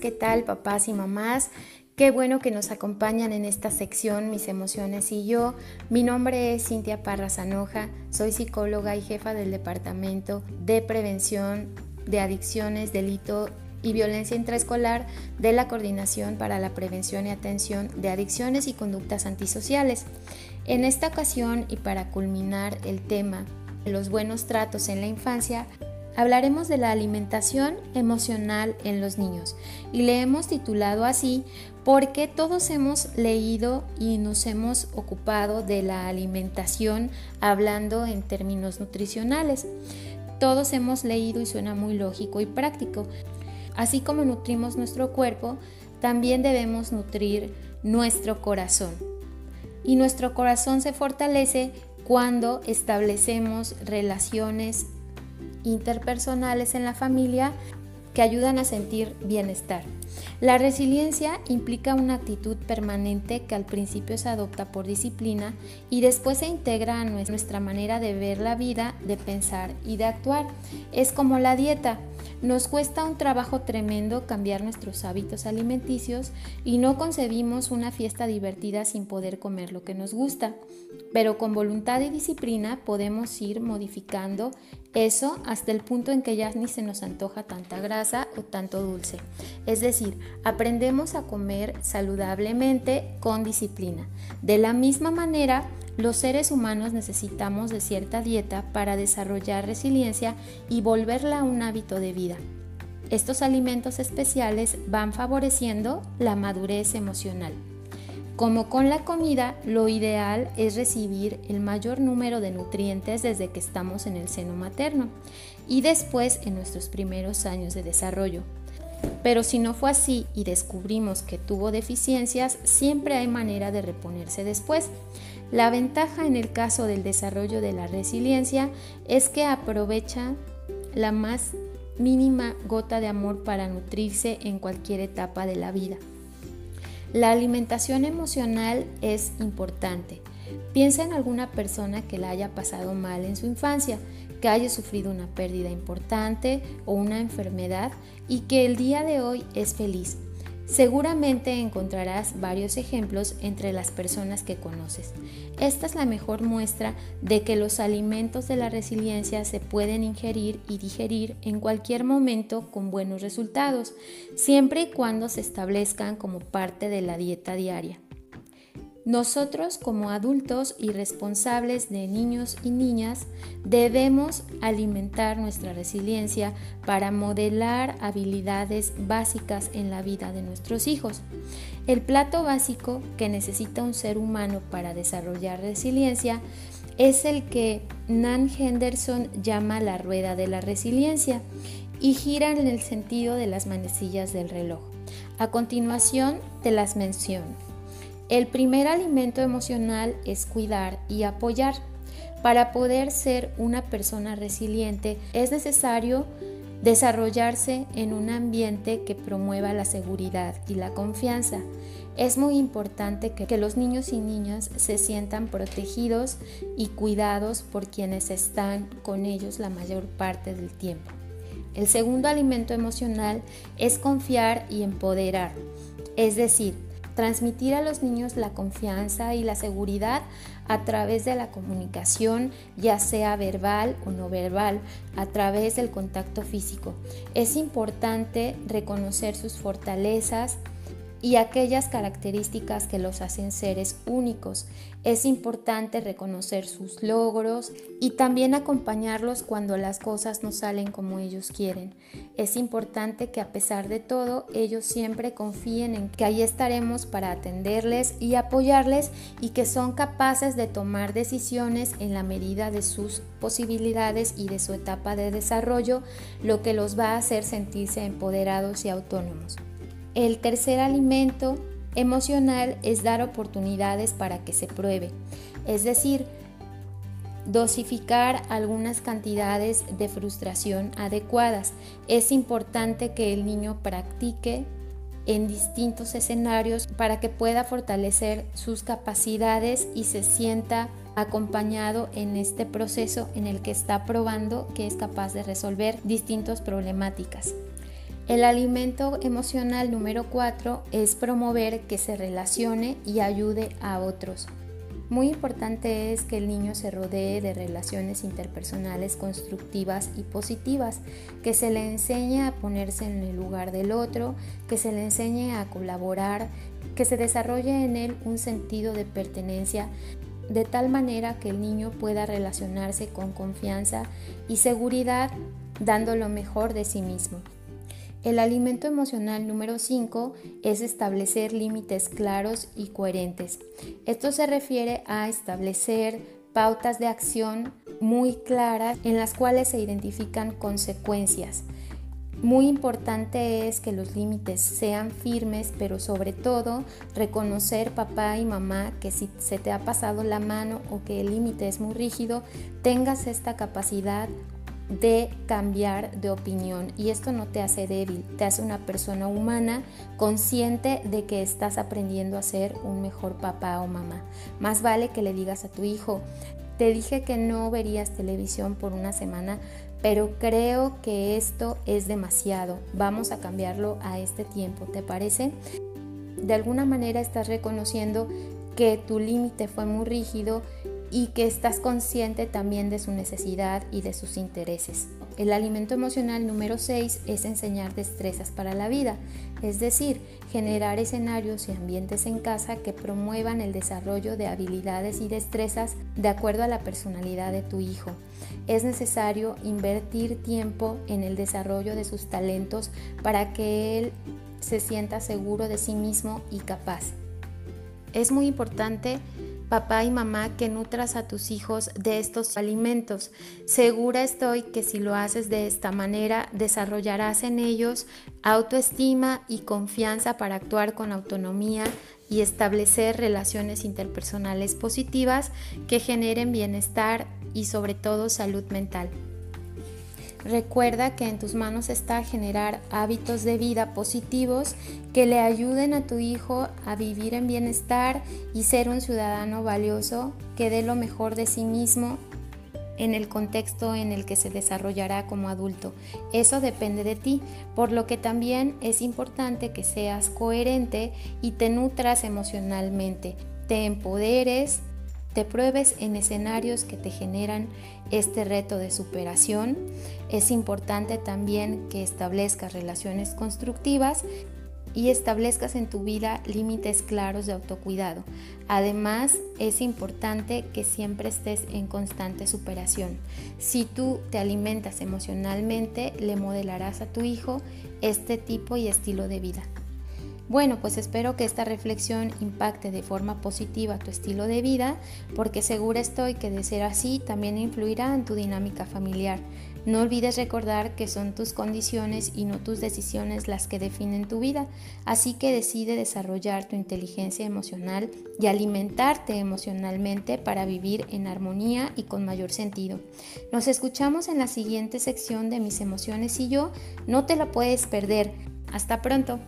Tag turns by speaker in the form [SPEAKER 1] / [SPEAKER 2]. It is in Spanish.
[SPEAKER 1] ¿Qué tal papás y mamás? Qué bueno que nos acompañan en esta sección Mis emociones y yo. Mi nombre es Cintia Parra Zanoja, soy psicóloga y jefa del Departamento de Prevención de Adicciones, Delito y Violencia Intraescolar de la Coordinación para la Prevención y Atención de Adicciones y Conductas Antisociales. En esta ocasión y para culminar el tema los buenos tratos en la infancia, hablaremos de la alimentación emocional en los niños y le hemos titulado así porque todos hemos leído y nos hemos ocupado de la alimentación hablando en términos nutricionales. Todos hemos leído y suena muy lógico y práctico. Así como nutrimos nuestro cuerpo, también debemos nutrir nuestro corazón. Y nuestro corazón se fortalece cuando establecemos relaciones interpersonales en la familia que ayudan a sentir bienestar. La resiliencia implica una actitud permanente que al principio se adopta por disciplina y después se integra a nuestra manera de ver la vida, de pensar y de actuar. Es como la dieta. Nos cuesta un trabajo tremendo cambiar nuestros hábitos alimenticios y no concebimos una fiesta divertida sin poder comer lo que nos gusta. Pero con voluntad y disciplina podemos ir modificando eso hasta el punto en que ya ni se nos antoja tanta grasa o tanto dulce. Es decir, aprendemos a comer saludablemente con disciplina. De la misma manera, los seres humanos necesitamos de cierta dieta para desarrollar resiliencia y volverla un hábito de vida. Estos alimentos especiales van favoreciendo la madurez emocional. Como con la comida, lo ideal es recibir el mayor número de nutrientes desde que estamos en el seno materno y después en nuestros primeros años de desarrollo. Pero si no fue así y descubrimos que tuvo deficiencias, siempre hay manera de reponerse después. La ventaja en el caso del desarrollo de la resiliencia es que aprovecha la más mínima gota de amor para nutrirse en cualquier etapa de la vida. La alimentación emocional es importante. Piensa en alguna persona que la haya pasado mal en su infancia, que haya sufrido una pérdida importante o una enfermedad y que el día de hoy es feliz. Seguramente encontrarás varios ejemplos entre las personas que conoces. Esta es la mejor muestra de que los alimentos de la resiliencia se pueden ingerir y digerir en cualquier momento con buenos resultados, siempre y cuando se establezcan como parte de la dieta diaria. Nosotros como adultos y responsables de niños y niñas debemos alimentar nuestra resiliencia para modelar habilidades básicas en la vida de nuestros hijos. El plato básico que necesita un ser humano para desarrollar resiliencia es el que Nan Henderson llama la rueda de la resiliencia y gira en el sentido de las manecillas del reloj. A continuación te las menciono. El primer alimento emocional es cuidar y apoyar. Para poder ser una persona resiliente es necesario desarrollarse en un ambiente que promueva la seguridad y la confianza. Es muy importante que, los niños y niñas se sientan protegidos y cuidados por quienes están con ellos la mayor parte del tiempo. El segundo alimento emocional es confiar y empoderar, es decir, transmitir a los niños la confianza y la seguridad a través de la comunicación, ya sea verbal o no verbal, a través del contacto físico. Es importante reconocer sus fortalezas, y aquellas características que los hacen seres únicos. Es importante reconocer sus logros y también acompañarlos cuando las cosas no salen como ellos quieren. Es importante que a pesar de todo ellos siempre confíen en que ahí estaremos para atenderles y apoyarles y que son capaces de tomar decisiones en la medida de sus posibilidades y de su etapa de desarrollo, lo que los va a hacer sentirse empoderados y autónomos. El tercer alimento emocional es dar oportunidades para que se pruebe, es decir, dosificar algunas cantidades de frustración adecuadas. Es importante que el niño practique en distintos escenarios para que pueda fortalecer sus capacidades y se sienta acompañado en este proceso en el que está probando que es capaz de resolver distintas problemáticas. El alimento emocional número 4 es promover que se relacione y ayude a otros. Muy importante es que el niño se rodee de relaciones interpersonales constructivas y positivas, que se le enseñe a ponerse en el lugar del otro, que se le enseñe a colaborar, que se desarrolle en él un sentido de pertenencia de tal manera que el niño pueda relacionarse con confianza y seguridad dando lo mejor de sí mismo. El alimento emocional número 5 es establecer límites claros y coherentes. Esto se refiere a establecer pautas de acción muy claras en las cuales se identifican consecuencias. Muy importante es que los límites sean firmes, pero sobre todo reconocer papá y mamá que si se te ha pasado la mano o que el límite es muy rígido, tengas esta capacidad de cambiar de opinión y esto no te hace débil, te hace una persona humana consciente de que estás aprendiendo a ser un mejor papá o mamá. Más vale que le digas a tu hijo, te dije que no verías televisión por una semana, pero creo que esto es demasiado, vamos a cambiarlo a este tiempo, ¿te parece? De alguna manera estás reconociendo que tu límite fue muy rígido y que estás consciente también de su necesidad y de sus intereses. El alimento emocional número 6 es enseñar destrezas para la vida, es decir, generar escenarios y ambientes en casa que promuevan el desarrollo de habilidades y destrezas de acuerdo a la personalidad de tu hijo. Es necesario invertir tiempo en el desarrollo de sus talentos para que él se sienta seguro de sí mismo y capaz. Es muy importante papá y mamá, que nutras a tus hijos de estos alimentos. Segura estoy que si lo haces de esta manera, desarrollarás en ellos autoestima y confianza para actuar con autonomía y establecer relaciones interpersonales positivas que generen bienestar y sobre todo salud mental. Recuerda que en tus manos está generar hábitos de vida positivos que le ayuden a tu hijo a vivir en bienestar y ser un ciudadano valioso que dé lo mejor de sí mismo en el contexto en el que se desarrollará como adulto. Eso depende de ti, por lo que también es importante que seas coherente y te nutras emocionalmente, te empoderes, te pruebes en escenarios que te generan este reto de superación. Es importante también que establezcas relaciones constructivas y establezcas en tu vida límites claros de autocuidado. Además, es importante que siempre estés en constante superación. Si tú te alimentas emocionalmente, le modelarás a tu hijo este tipo y estilo de vida. Bueno, pues espero que esta reflexión impacte de forma positiva tu estilo de vida, porque segura estoy que de ser así también influirá en tu dinámica familiar. No olvides recordar que son tus condiciones y no tus decisiones las que definen tu vida, así que decide desarrollar tu inteligencia emocional y alimentarte emocionalmente para vivir en armonía y con mayor sentido. Nos escuchamos en la siguiente sección de Mis emociones y yo, no te la puedes perder. Hasta pronto.